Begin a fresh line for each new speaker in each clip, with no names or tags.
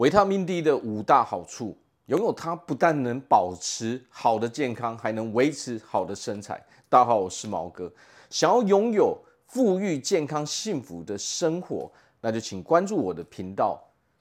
维他命 D 的五大好处，拥有它不但能保持好的健康，还能维持好的身材。大家好，我是毛哥。想要拥有富裕、健康、幸福的生活，那就请关注我的频道，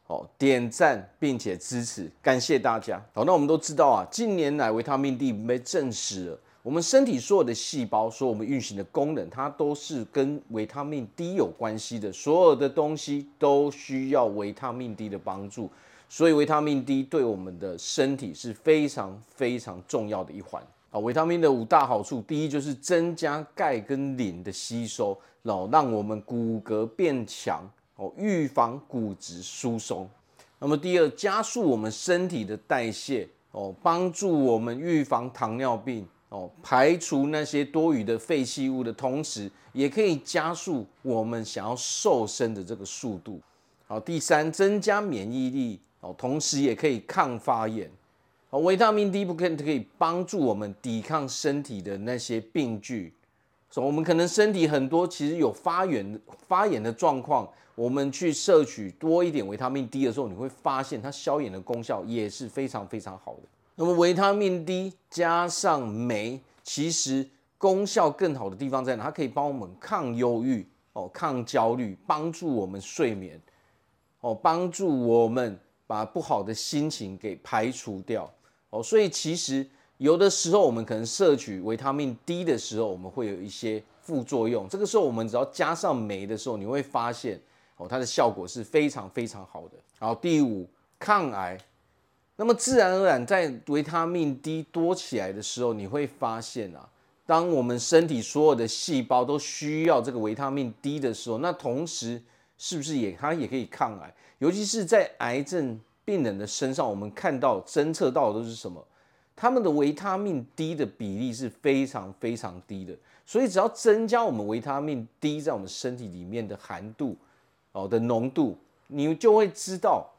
哦，点赞并且支持，感谢大家。好，那我们都知道啊，近年来维他命 D 被证实了。我们身体所有的细胞，所有我们运行的功能，它都是跟维他命 D 有关系的。所有的东西都需要维他命 D 的帮助，所以维他命 D 对我们的身体是非常非常重要的一环啊。维他命的五大好处，第一就是增加钙跟磷的吸收，然后让我们骨骼变强哦，预防骨质疏松。那么第二，加速我们身体的代谢哦，帮助我们预防糖尿病。哦，排除那些多余的废弃物的同时，也可以加速我们想要瘦身的这个速度。好，第三，增加免疫力哦，同时也可以抗发炎。哦，维他命 D 不可可以帮助我们抵抗身体的那些病菌。所以，我们可能身体很多其实有发炎发炎的状况，我们去摄取多一点维他命 D 的时候，你会发现它消炎的功效也是非常非常好的。那么维他命 D 加上镁，其实功效更好的地方在哪？它可以帮我们抗忧郁哦，抗焦虑，帮助我们睡眠哦，帮助我们把不好的心情给排除掉哦。所以其实有的时候我们可能摄取维他命 D 的时候，我们会有一些副作用。这个时候我们只要加上镁的时候，你会发现哦，它的效果是非常非常好的。好，第五，抗癌。那么自然而然，在维他命 D 多起来的时候，你会发现啊，当我们身体所有的细胞都需要这个维他命 D 的时候，那同时是不是也它也可以抗癌？尤其是在癌症病人的身上，我们看到侦测到的都是什么？他们的维他命 D 的比例是非常非常低的。所以只要增加我们维他命 D 在我们身体里面的含度哦的浓度，你就会知道。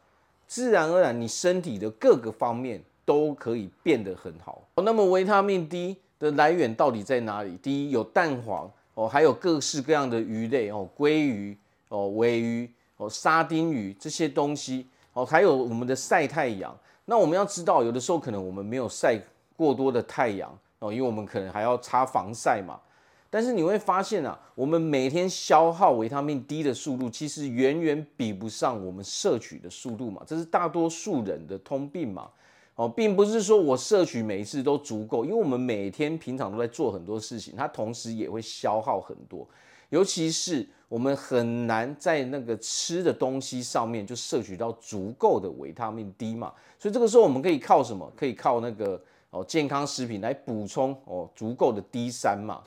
自然而然，你身体的各个方面都可以变得很好。那么维他命 D 的来源到底在哪里？第一，有蛋黄哦，还有各式各样的鱼类哦，鲑鱼哦、鮪鱼哦、沙丁鱼这些东西哦，还有我们的晒太阳。那我们要知道，有的时候可能我们没有晒过多的太阳哦，因为我们可能还要擦防晒嘛。但是你会发现啊，我们每天消耗维他命 D 的速度，其实远远比不上我们摄取的速度嘛，这是大多数人的通病嘛。哦，并不是说我摄取每一次都足够，因为我们每天平常都在做很多事情，它同时也会消耗很多。尤其是我们很难在那个吃的东西上面就摄取到足够的维他命 D 嘛，所以这个时候我们可以靠什么？可以靠那个哦健康食品来补充哦足够的 D 三嘛。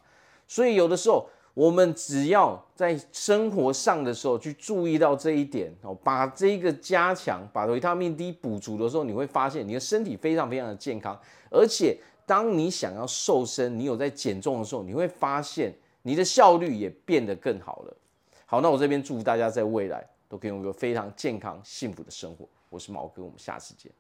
所以有的时候，我们只要在生活上的时候去注意到这一点哦，把这个加强，把维他命 D 补足的时候，你会发现你的身体非常非常的健康。而且，当你想要瘦身，你有在减重的时候，你会发现你的效率也变得更好了。好，那我这边祝福大家在未来都可以有一个非常健康幸福的生活。我是毛哥，我们下次见。